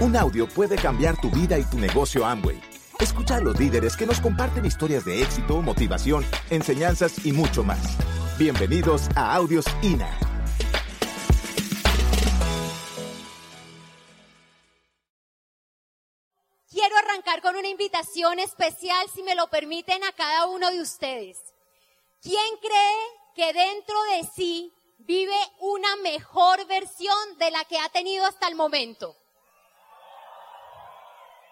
Un audio puede cambiar tu vida y tu negocio Amway. Escucha a los líderes que nos comparten historias de éxito, motivación, enseñanzas y mucho más. Bienvenidos a Audios INA. Quiero arrancar con una invitación especial, si me lo permiten, a cada uno de ustedes. ¿Quién cree que dentro de sí vive una mejor versión de la que ha tenido hasta el momento?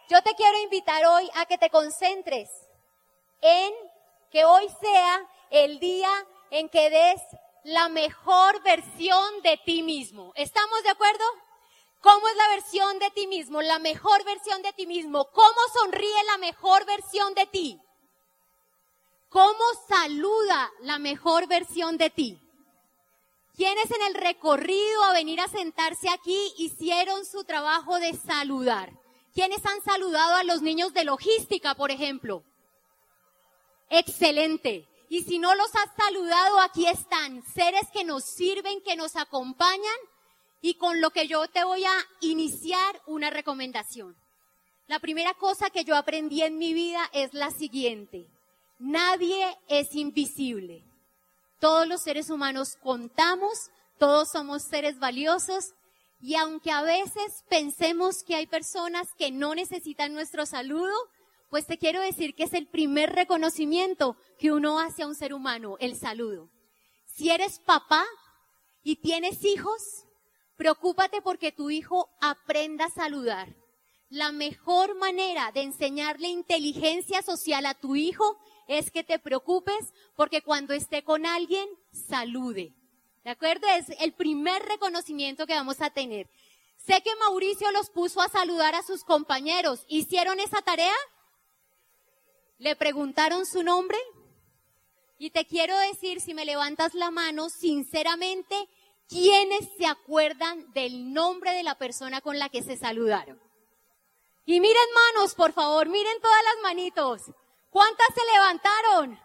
Yo te quiero invitar hoy a que te concentres en que hoy sea el día en que des la mejor versión de ti mismo. ¿Estamos de acuerdo? ¿Cómo es la versión de ti mismo? La mejor versión de ti mismo. ¿Cómo sonríe la mejor versión de ti? ¿Cómo saluda la mejor versión de ti? ¿Quiénes en el recorrido a venir a sentarse aquí hicieron su trabajo de saludar? ¿Quiénes han saludado a los niños de logística, por ejemplo? Excelente. Y si no los has saludado, aquí están, seres que nos sirven, que nos acompañan y con lo que yo te voy a iniciar una recomendación. La primera cosa que yo aprendí en mi vida es la siguiente. Nadie es invisible. Todos los seres humanos contamos, todos somos seres valiosos y aunque a veces pensemos que hay personas que no necesitan nuestro saludo, pues te quiero decir que es el primer reconocimiento que uno hace a un ser humano, el saludo. Si eres papá y tienes hijos, preocúpate porque tu hijo aprenda a saludar. La mejor manera de enseñarle inteligencia social a tu hijo es que te preocupes porque cuando esté con alguien, salude. ¿De acuerdo? Es el primer reconocimiento que vamos a tener. Sé que Mauricio los puso a saludar a sus compañeros. ¿Hicieron esa tarea? ¿Le preguntaron su nombre? Y te quiero decir, si me levantas la mano, sinceramente, ¿quiénes se acuerdan del nombre de la persona con la que se saludaron? Y miren manos, por favor, miren todas las manitos. ¿Cuántas se levantaron?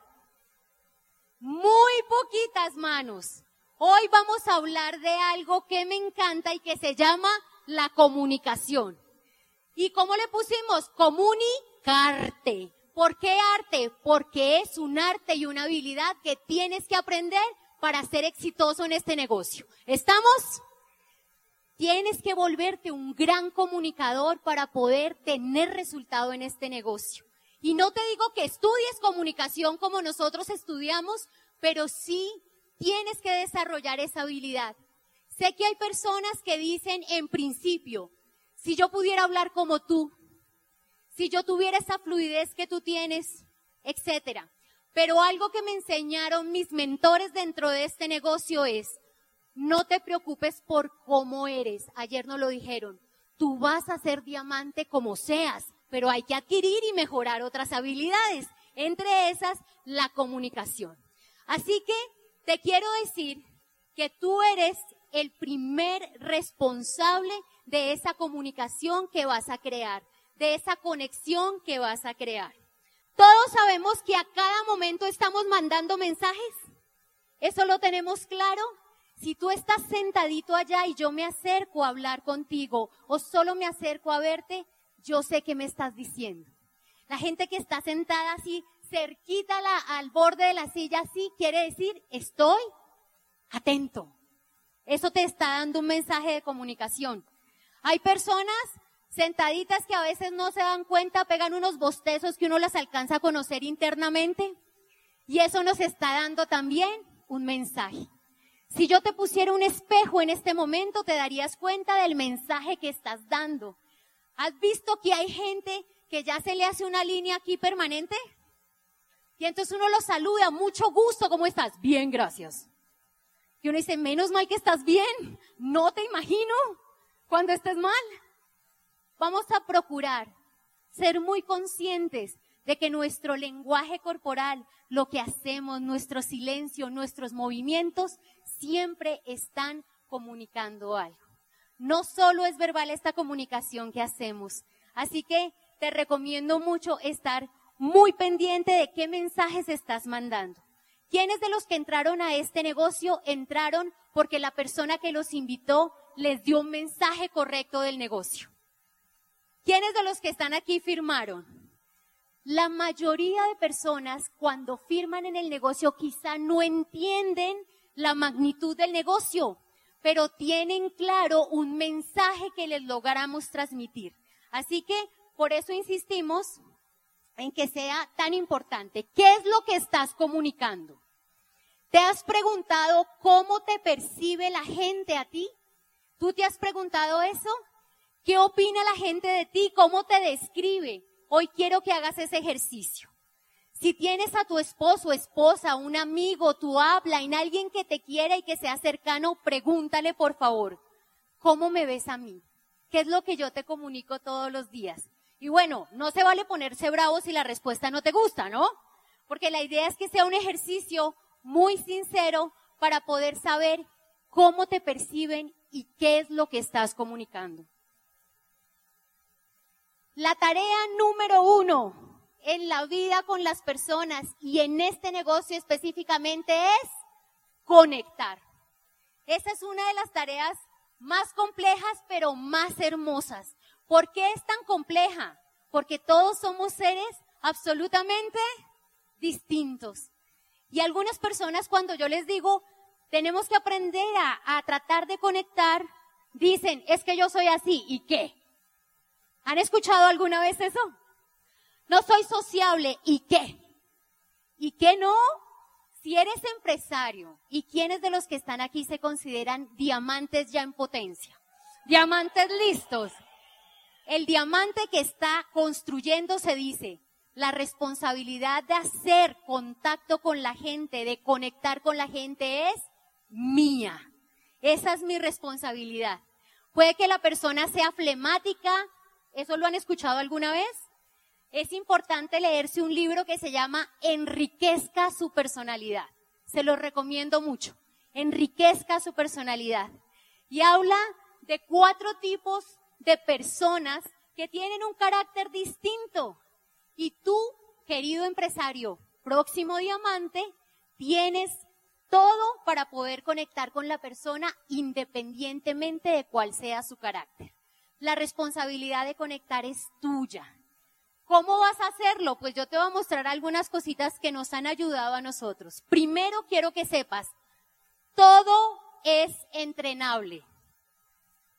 Muy poquitas manos. Hoy vamos a hablar de algo que me encanta y que se llama la comunicación. ¿Y cómo le pusimos? Comunicarte. ¿Por qué arte? Porque es un arte y una habilidad que tienes que aprender para ser exitoso en este negocio. ¿Estamos? Tienes que volverte un gran comunicador para poder tener resultado en este negocio. Y no te digo que estudies comunicación como nosotros estudiamos, pero sí tienes que desarrollar esa habilidad. Sé que hay personas que dicen en principio, si yo pudiera hablar como tú, si yo tuviera esa fluidez que tú tienes, etcétera. Pero algo que me enseñaron mis mentores dentro de este negocio es, no te preocupes por cómo eres. Ayer nos lo dijeron. Tú vas a ser diamante como seas, pero hay que adquirir y mejorar otras habilidades, entre esas la comunicación. Así que te quiero decir que tú eres el primer responsable de esa comunicación que vas a crear, de esa conexión que vas a crear. Todos sabemos que a cada momento estamos mandando mensajes. ¿Eso lo tenemos claro? Si tú estás sentadito allá y yo me acerco a hablar contigo o solo me acerco a verte, yo sé que me estás diciendo. La gente que está sentada así cerquita al borde de la silla, sí quiere decir, estoy atento. Eso te está dando un mensaje de comunicación. Hay personas sentaditas que a veces no se dan cuenta, pegan unos bostezos que uno las alcanza a conocer internamente. Y eso nos está dando también un mensaje. Si yo te pusiera un espejo en este momento, te darías cuenta del mensaje que estás dando. ¿Has visto que hay gente que ya se le hace una línea aquí permanente? Y entonces uno lo saluda, mucho gusto, ¿cómo estás? Bien, gracias. Y uno dice, menos mal que estás bien. No te imagino cuando estés mal. Vamos a procurar ser muy conscientes de que nuestro lenguaje corporal, lo que hacemos, nuestro silencio, nuestros movimientos, siempre están comunicando algo. No solo es verbal esta comunicación que hacemos. Así que te recomiendo mucho estar muy pendiente de qué mensajes estás mandando. ¿Quiénes de los que entraron a este negocio entraron porque la persona que los invitó les dio un mensaje correcto del negocio? ¿Quiénes de los que están aquí firmaron? La mayoría de personas cuando firman en el negocio quizá no entienden la magnitud del negocio, pero tienen claro un mensaje que les logramos transmitir. Así que por eso insistimos en que sea tan importante. ¿Qué es lo que estás comunicando? ¿Te has preguntado cómo te percibe la gente a ti? ¿Tú te has preguntado eso? ¿Qué opina la gente de ti? ¿Cómo te describe? Hoy quiero que hagas ese ejercicio. Si tienes a tu esposo, esposa, un amigo, tu habla, en alguien que te quiera y que sea cercano, pregúntale por favor, ¿cómo me ves a mí? ¿Qué es lo que yo te comunico todos los días? Y bueno, no se vale ponerse bravo si la respuesta no te gusta, ¿no? Porque la idea es que sea un ejercicio muy sincero para poder saber cómo te perciben y qué es lo que estás comunicando. La tarea número uno en la vida con las personas y en este negocio específicamente es conectar. Esa es una de las tareas más complejas pero más hermosas. ¿Por qué es tan compleja? Porque todos somos seres absolutamente distintos. Y algunas personas cuando yo les digo, tenemos que aprender a, tratar de conectar, dicen, es que yo soy así, ¿y qué? ¿Han escuchado alguna vez eso? No soy sociable, ¿y qué? ¿Y qué no? Si eres empresario, ¿y quiénes de los que están aquí se consideran diamantes ya en potencia? Diamantes listos. El diamante que está construyendo se dice, la responsabilidad de hacer contacto con la gente, de conectar con la gente es mía. Esa es mi responsabilidad. Puede que la persona sea flemática, ¿eso lo han escuchado alguna vez? Es importante leerse un libro que se llama Enriquezca su personalidad. Se lo recomiendo mucho. Enriquezca su personalidad. Y habla de cuatro tipos de personas que tienen un carácter distinto. Y tú, querido empresario, próximo diamante, tienes todo para poder conectar con la persona independientemente de cuál sea su carácter. La responsabilidad de conectar es tuya. ¿Cómo vas a hacerlo? Pues yo te voy a mostrar algunas cositas que nos han ayudado a nosotros. Primero quiero que sepas, todo es entrenable.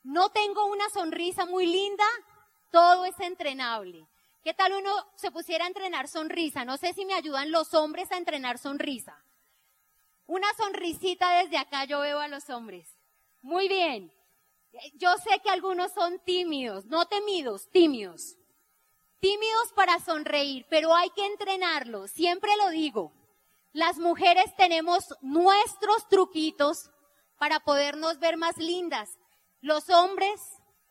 No tengo una sonrisa muy linda, todo es entrenable. ¿Qué tal uno se pusiera a entrenar sonrisa? No sé si me ayudan los hombres a entrenar sonrisa. Una sonrisita desde acá yo veo a los hombres. Muy bien. Yo sé que algunos son tímidos, no temidos, tímidos. Tímidos para sonreír, pero hay que entrenarlo. Siempre lo digo. Las mujeres tenemos nuestros truquitos para podernos ver más lindas. Los hombres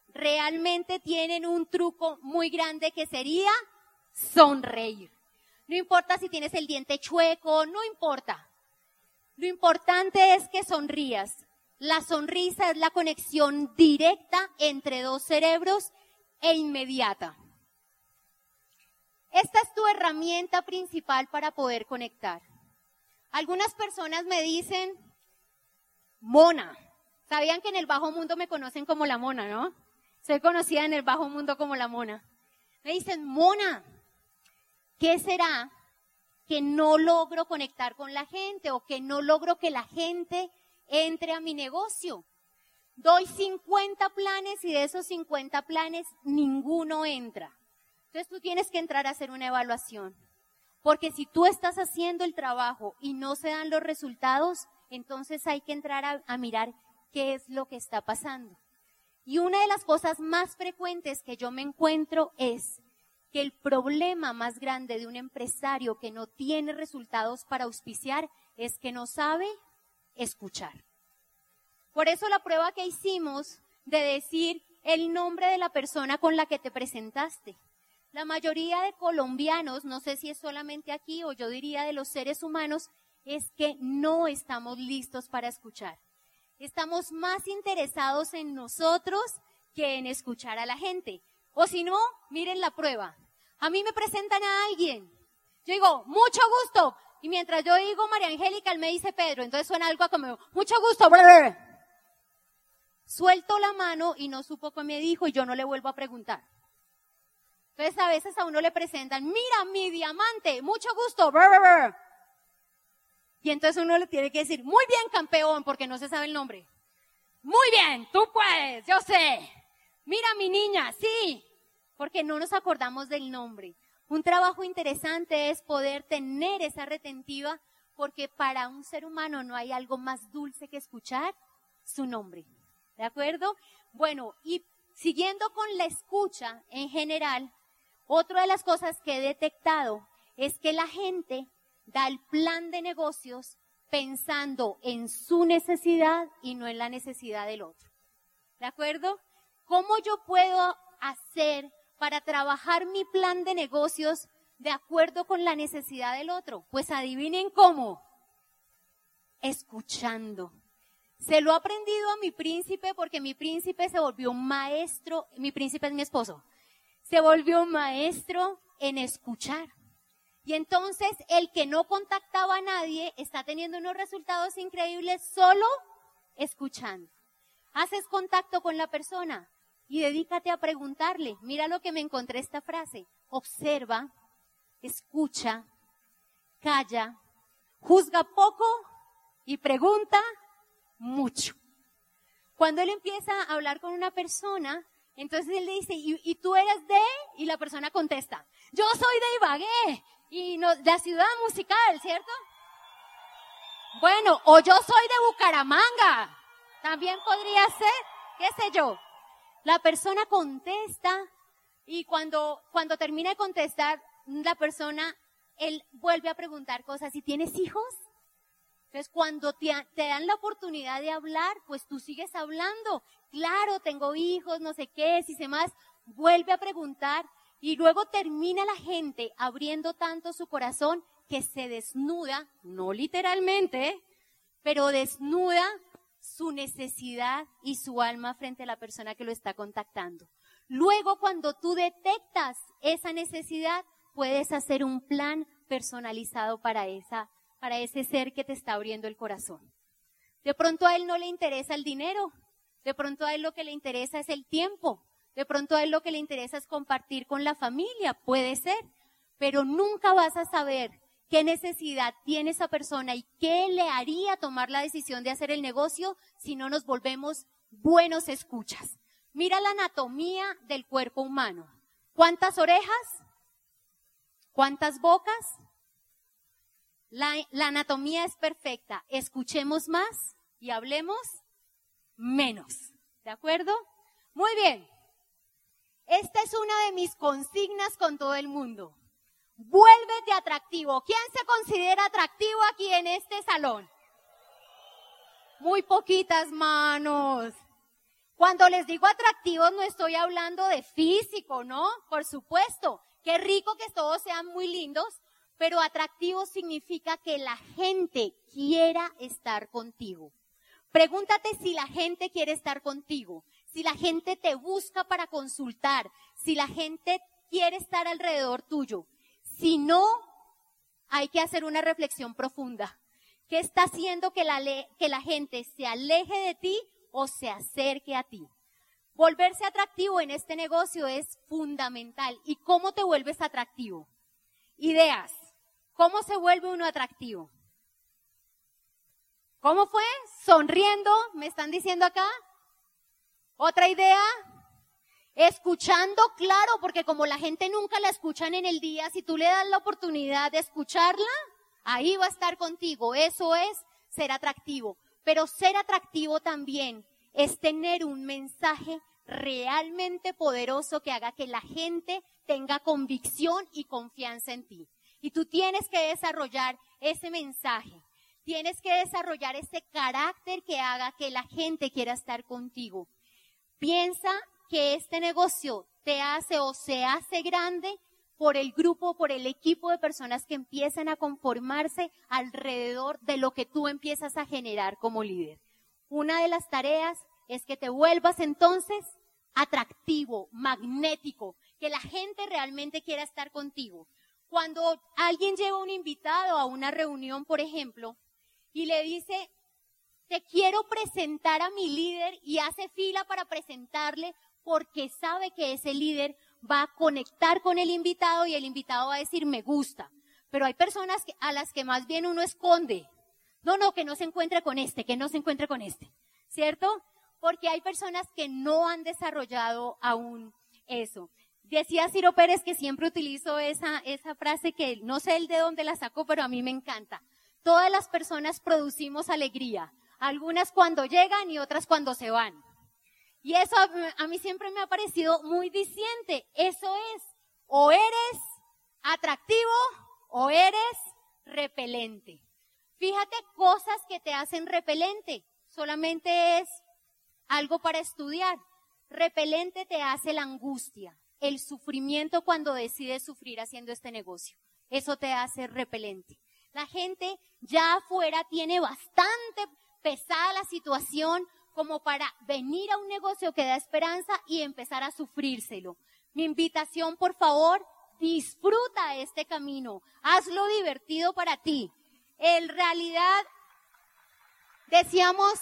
realmente tienen un truco muy grande que sería sonreír. No importa si tienes el diente chueco, no importa. Lo importante es que sonrías. La sonrisa es la conexión directa entre dos cerebros e inmediata. Esta es tu herramienta principal para poder conectar. Algunas personas me dicen, mona. Sabían que en el bajo mundo me conocen como la mona, ¿no? Soy conocida en el bajo mundo como la mona. Me dicen, Mona, ¿qué será que no logro conectar con la gente o que no logro que la gente entre a mi negocio? Doy 50 planes y de esos 50 planes ninguno entra. Entonces tú tienes que entrar a hacer una evaluación. Porque si tú estás haciendo el trabajo y no se dan los resultados, entonces hay que entrar a, mirar qué es lo que está pasando. Y una de las cosas más frecuentes que yo me encuentro es que el problema más grande de un empresario que no tiene resultados para auspiciar es que no sabe escuchar. Por eso la prueba que hicimos de decir el nombre de la persona con la que te presentaste. La mayoría de colombianos, no sé si es solamente aquí o yo diría de los seres humanos, es que no estamos listos para escuchar. Estamos más interesados en nosotros que en escuchar a la gente. O si no, miren la prueba. A mí me presentan a alguien. Yo digo, mucho gusto. Y mientras yo digo María Angélica, él me dice Pedro. Entonces suena algo como, mucho gusto. Suelto la mano y no supo qué me dijo y yo no le vuelvo a preguntar. Entonces a veces a uno le presentan, mira mi diamante, mucho gusto. Y entonces uno le tiene que decir, muy bien campeón, porque no se sabe el nombre. Muy bien, tú puedes, yo sé. Mira mi niña, sí, porque no nos acordamos del nombre. Un trabajo interesante es poder tener esa retentiva porque para un ser humano no hay algo más dulce que escuchar su nombre. ¿De acuerdo? Bueno, y siguiendo con la escucha en general, otra de las cosas que he detectado es que la gente da el plan de negocios pensando en su necesidad y no en la necesidad del otro. ¿De acuerdo? ¿Cómo yo puedo hacer para trabajar mi plan de negocios de acuerdo con la necesidad del otro? Pues adivinen cómo. Escuchando. Se lo he aprendido a mi príncipe porque mi príncipe se volvió un maestro, mi príncipe es mi esposo, se volvió un maestro en escuchar. Y entonces el que no contactaba a nadie está teniendo unos resultados increíbles solo escuchando. Haces contacto con la persona, y dedícate a preguntarle. Mira lo que me encontré esta frase. Observa, escucha, calla, juzga poco y pregunta mucho. Cuando él empieza a hablar con una persona, entonces él le dice, ¿y, tú eres de? Y la persona contesta, yo soy de Ibagué y no, la ciudad musical, ¿cierto? Bueno, o yo soy de Bucaramanga. También podría ser, qué sé yo. La persona contesta y cuando, cuando termina de contestar, la persona, él vuelve a preguntar cosas. ¿Y tienes hijos? Entonces, cuando te, dan la oportunidad de hablar, pues tú sigues hablando. Claro, tengo hijos, no sé qué, si sé más. Vuelve a preguntar y luego termina la gente abriendo tanto su corazón que se desnuda, no literalmente, pero desnuda su necesidad y su alma frente a la persona que lo está contactando. Luego, cuando tú detectas esa necesidad, puedes hacer un plan personalizado para esa, para ese ser que te está abriendo el corazón. De pronto a él no le interesa el dinero, de pronto a él lo que le interesa es el tiempo, de pronto a él lo que le interesa es compartir con la familia, puede ser, pero nunca vas a saber qué necesidad tiene esa persona y qué le haría tomar la decisión de hacer el negocio si no nos volvemos buenos escuchas. Mira la anatomía del cuerpo humano. ¿Cuántas orejas? ¿Cuántas bocas? La, la, anatomía es perfecta. Escuchemos más y hablemos menos. ¿De acuerdo? Muy bien. Esta es una de mis consignas con todo el mundo. Vuélvete atractivo. ¿Quién se considera atractivo aquí en este salón? Muy poquitas manos. Cuando les digo atractivos no estoy hablando de físico, ¿no? Por supuesto. Qué rico que todos sean muy lindos, pero atractivo significa que la gente quiera estar contigo. Pregúntate si la gente quiere estar contigo, si la gente te busca para consultar, si la gente quiere estar alrededor tuyo. Si no, hay que hacer una reflexión profunda. ¿Qué está haciendo que la, que la gente se aleje de ti o se acerque a ti? Volverse atractivo en este negocio es fundamental. ¿Y cómo te vuelves atractivo? Ideas. ¿Cómo se vuelve uno atractivo? ¿Cómo fue? Sonriendo, me están diciendo acá. Otra idea, Escuchando, claro, porque como la gente nunca la escuchan en el día, si tú le das la oportunidad de escucharla, ahí va a estar contigo. Eso es ser atractivo. Pero ser atractivo también es tener un mensaje realmente poderoso que haga que la gente tenga convicción y confianza en ti. Y tú tienes que desarrollar ese mensaje. Tienes que desarrollar ese carácter que haga que la gente quiera estar contigo. Piensa que este negocio te hace o se hace grande por el grupo, por el equipo de personas que empiezan a conformarse alrededor de lo que tú empiezas a generar como líder. Una de las tareas es que te vuelvas entonces atractivo, magnético, que la gente realmente quiera estar contigo. Cuando alguien lleva un invitado a una reunión, por ejemplo, y le dice, te quiero presentar a mi líder y hace fila para presentarle porque sabe que ese líder va a conectar con el invitado y el invitado va a decir me gusta. Pero hay personas a las que más bien uno esconde. No, no, que no se encuentre con este, que no se encuentre con este. ¿Cierto? Porque hay personas que no han desarrollado aún eso. Decía Ciro Pérez que siempre utilizo esa, esa frase que no sé el de dónde la sacó, pero a mí me encanta. Todas las personas producimos alegría, algunas cuando llegan y otras cuando se van. Y eso a mí siempre me ha parecido muy diciente. Eso es, o eres atractivo o eres repelente. Fíjate cosas que te hacen repelente. Solamente es algo para estudiar. Repelente te hace la angustia, el sufrimiento cuando decides sufrir haciendo este negocio. Eso te hace repelente. La gente ya afuera tiene bastante pesada la situación como para venir a un negocio que da esperanza y empezar a sufrírselo. Mi invitación, por favor, disfruta este camino. Hazlo divertido para ti. En realidad, decíamos,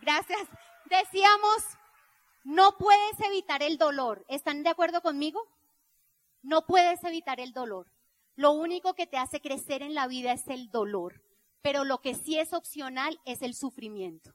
gracias, decíamos, no puedes evitar el dolor. ¿Están de acuerdo conmigo? No puedes evitar el dolor. Lo único que te hace crecer en la vida es el dolor, pero lo que sí es opcional es el sufrimiento.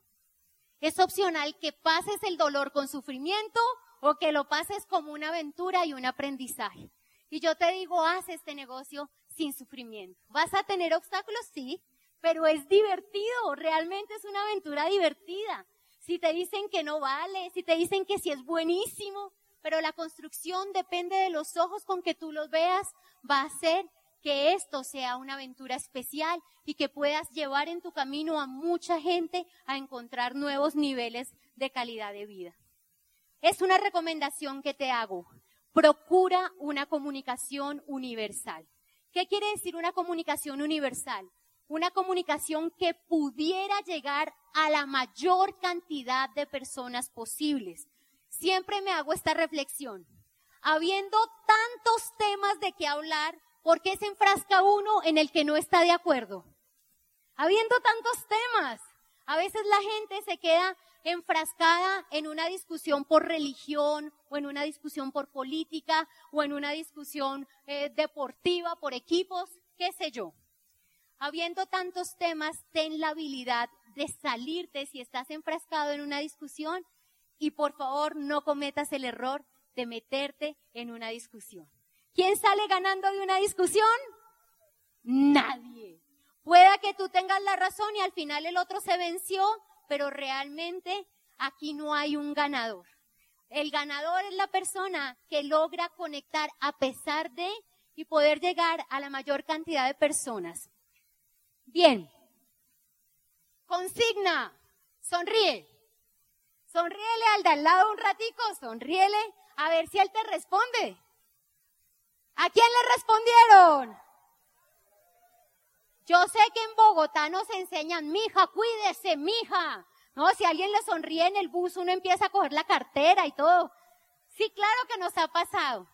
Es opcional que pases el dolor con sufrimiento o que lo pases como una aventura y un aprendizaje. Y yo te digo, haz este negocio sin sufrimiento. ¿Vas a tener obstáculos? Sí, pero es divertido, realmente es una aventura divertida. Si te dicen que no vale, si te dicen que sí es buenísimo, pero la construcción depende de los ojos con que tú los veas, va a hacer que esto sea una aventura especial y que puedas llevar en tu camino a mucha gente a encontrar nuevos niveles de calidad de vida. Es una recomendación que te hago. Procura una comunicación universal. ¿Qué quiere decir una comunicación universal? Una comunicación que pudiera llegar a la mayor cantidad de personas posibles. Siempre me hago esta reflexión. Habiendo tantos temas de qué hablar, ¿por qué se enfrasca uno en el que no está de acuerdo? Habiendo tantos temas, a veces la gente se queda enfrascada en una discusión por religión o en una discusión por política o en una discusión eh, deportiva por equipos, qué sé yo. Habiendo tantos temas, ten la habilidad de salirte si estás enfrascado en una discusión y por favor no cometas el error de meterte en una discusión. ¿Quién sale ganando de una discusión? Nadie. Pueda que tú tengas la razón y al final el otro se venció, pero realmente aquí no hay un ganador. El ganador es la persona que logra conectar a pesar de y poder llegar a la mayor cantidad de personas. Bien. Consigna. Sonríe. Sonríele al de al lado un ratico, sonríele a ver si él te responde. ¿A quién le respondieron? Yo sé que en Bogotá nos enseñan, mija, cuídese, mija. No, si alguien le sonríe en el bus, uno empieza a coger la cartera y todo. Sí, claro que nos ha pasado.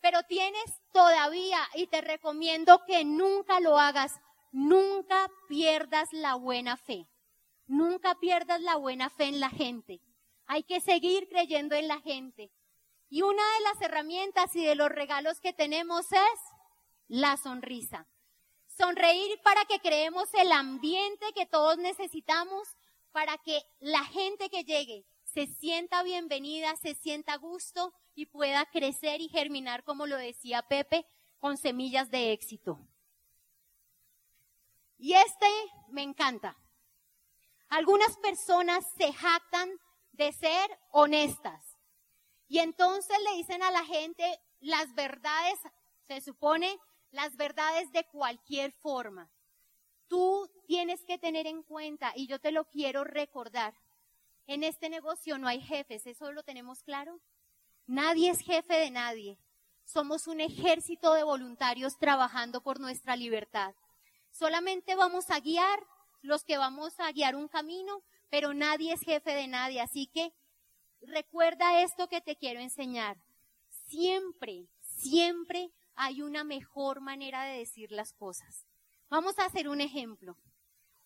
Pero tienes todavía, y te recomiendo que nunca lo hagas, nunca pierdas la buena fe. Nunca pierdas la buena fe en la gente. Hay que seguir creyendo en la gente. Y una de las herramientas y de los regalos que tenemos es la sonrisa. Sonreír para que creemos el ambiente que todos necesitamos, para que la gente que llegue se sienta bienvenida, se sienta a gusto y pueda crecer y germinar, como lo decía Pepe, con semillas de éxito. Y este me encanta. Algunas personas se jactan de ser honestas. Y entonces le dicen a la gente las verdades, se supone, las verdades de cualquier forma. Tú tienes que tener en cuenta, y yo te lo quiero recordar, en este negocio no hay jefes, ¿eso lo tenemos claro? Nadie es jefe de nadie. Somos un ejército de voluntarios trabajando por nuestra libertad. Solamente vamos a guiar los que vamos a guiar un camino, pero nadie es jefe de nadie. Así que recuerda esto que te quiero enseñar. Siempre, siempre hay una mejor manera de decir las cosas. Vamos a hacer un ejemplo.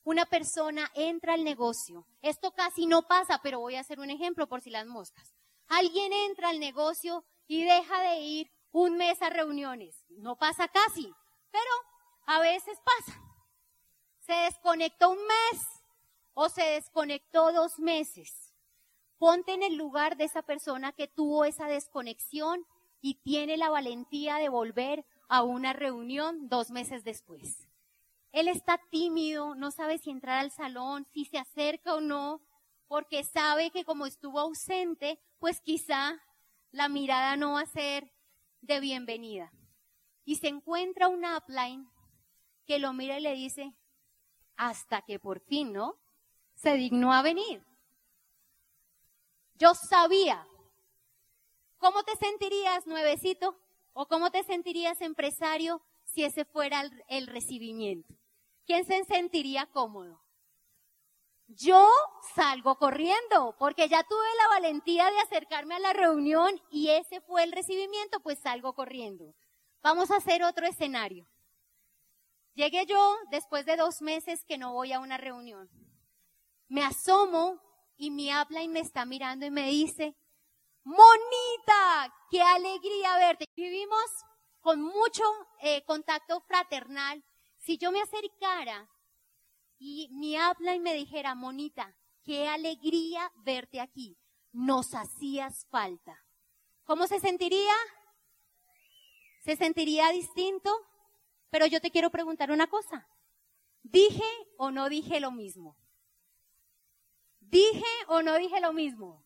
Una persona entra al negocio. Esto casi no pasa, pero voy a hacer un ejemplo por si las moscas. Alguien entra al negocio y deja de ir un mes a reuniones. No pasa casi, pero a veces pasa. Se desconectó un mes o se desconectó dos meses. Ponte en el lugar de esa persona que tuvo esa desconexión y tiene la valentía de volver a una reunión dos meses después. Él está tímido, no sabe si entrar al salón, si se acerca o no, porque sabe que como estuvo ausente, pues quizá la mirada no va a ser de bienvenida. Y se encuentra un upline que lo mira y le dice, hasta que por fin, ¿no? Se dignó a venir. Yo sabía. ¿Cómo te sentirías, nuevecito? ¿O cómo te sentirías, empresario, si ese fuera el, recibimiento? ¿Quién se sentiría cómodo? Yo salgo corriendo porque ya tuve la valentía de acercarme a la reunión y ese fue el recibimiento, pues salgo corriendo. Vamos a hacer otro escenario. Llegué yo después de dos meses que no voy a una reunión. Me asomo y mi y me está mirando y me dice, Monita, qué alegría verte. Vivimos con mucho eh, contacto fraternal. Si yo me acercara y mi y me dijera, Monita, qué alegría verte aquí, nos hacías falta. ¿Cómo se sentiría? ¿Se sentiría distinto? Pero yo te quiero preguntar una cosa. ¿Dije o no dije lo mismo? ¿Dije o no dije lo mismo?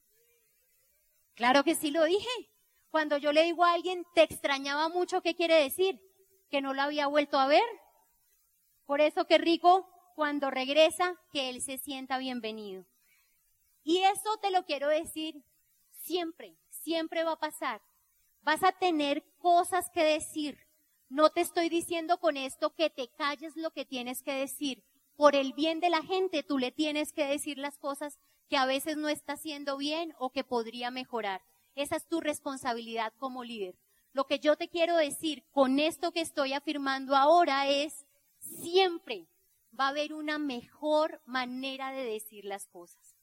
Claro que sí lo dije. Cuando yo le digo a alguien, te extrañaba mucho, ¿qué quiere decir? Que no lo había vuelto a ver. Por eso qué rico cuando regresa, que él se sienta bienvenido. Y eso te lo quiero decir siempre, siempre va a pasar. Vas a tener cosas que decir, no te estoy diciendo con esto que te calles lo que tienes que decir. Por el bien de la gente, tú le tienes que decir las cosas que a veces no está haciendo bien o que podría mejorar. Esa es tu responsabilidad como líder. Lo que yo te quiero decir con esto que estoy afirmando ahora es, siempre va a haber una mejor manera de decir las cosas.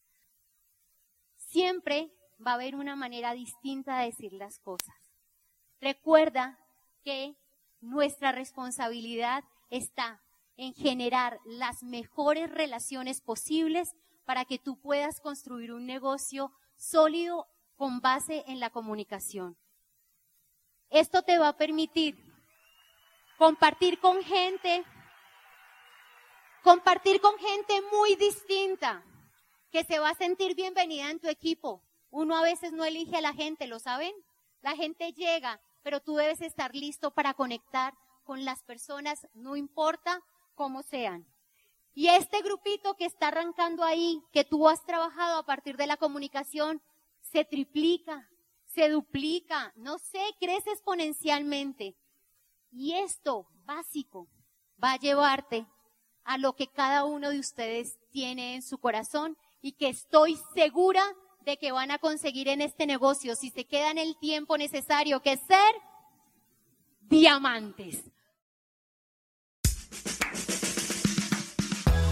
Siempre va a haber una manera distinta de decir las cosas. Recuerda que nuestra responsabilidad está en generar las mejores relaciones posibles para que tú puedas construir un negocio sólido con base en la comunicación. Esto te va a permitir compartir con gente, compartir con gente muy distinta, que se va a sentir bienvenida en tu equipo. Uno a veces no elige a la gente, ¿lo saben? La gente llega pero tú debes estar listo para conectar con las personas, no importa cómo sean. Y este grupito que está arrancando ahí, que tú has trabajado a partir de la comunicación, se triplica, se duplica, no sé, crece exponencialmente. Y esto básico va a llevarte a lo que cada uno de ustedes tiene en su corazón y que estoy segura de que van a conseguir en este negocio si se quedan el tiempo necesario, que es ser diamantes.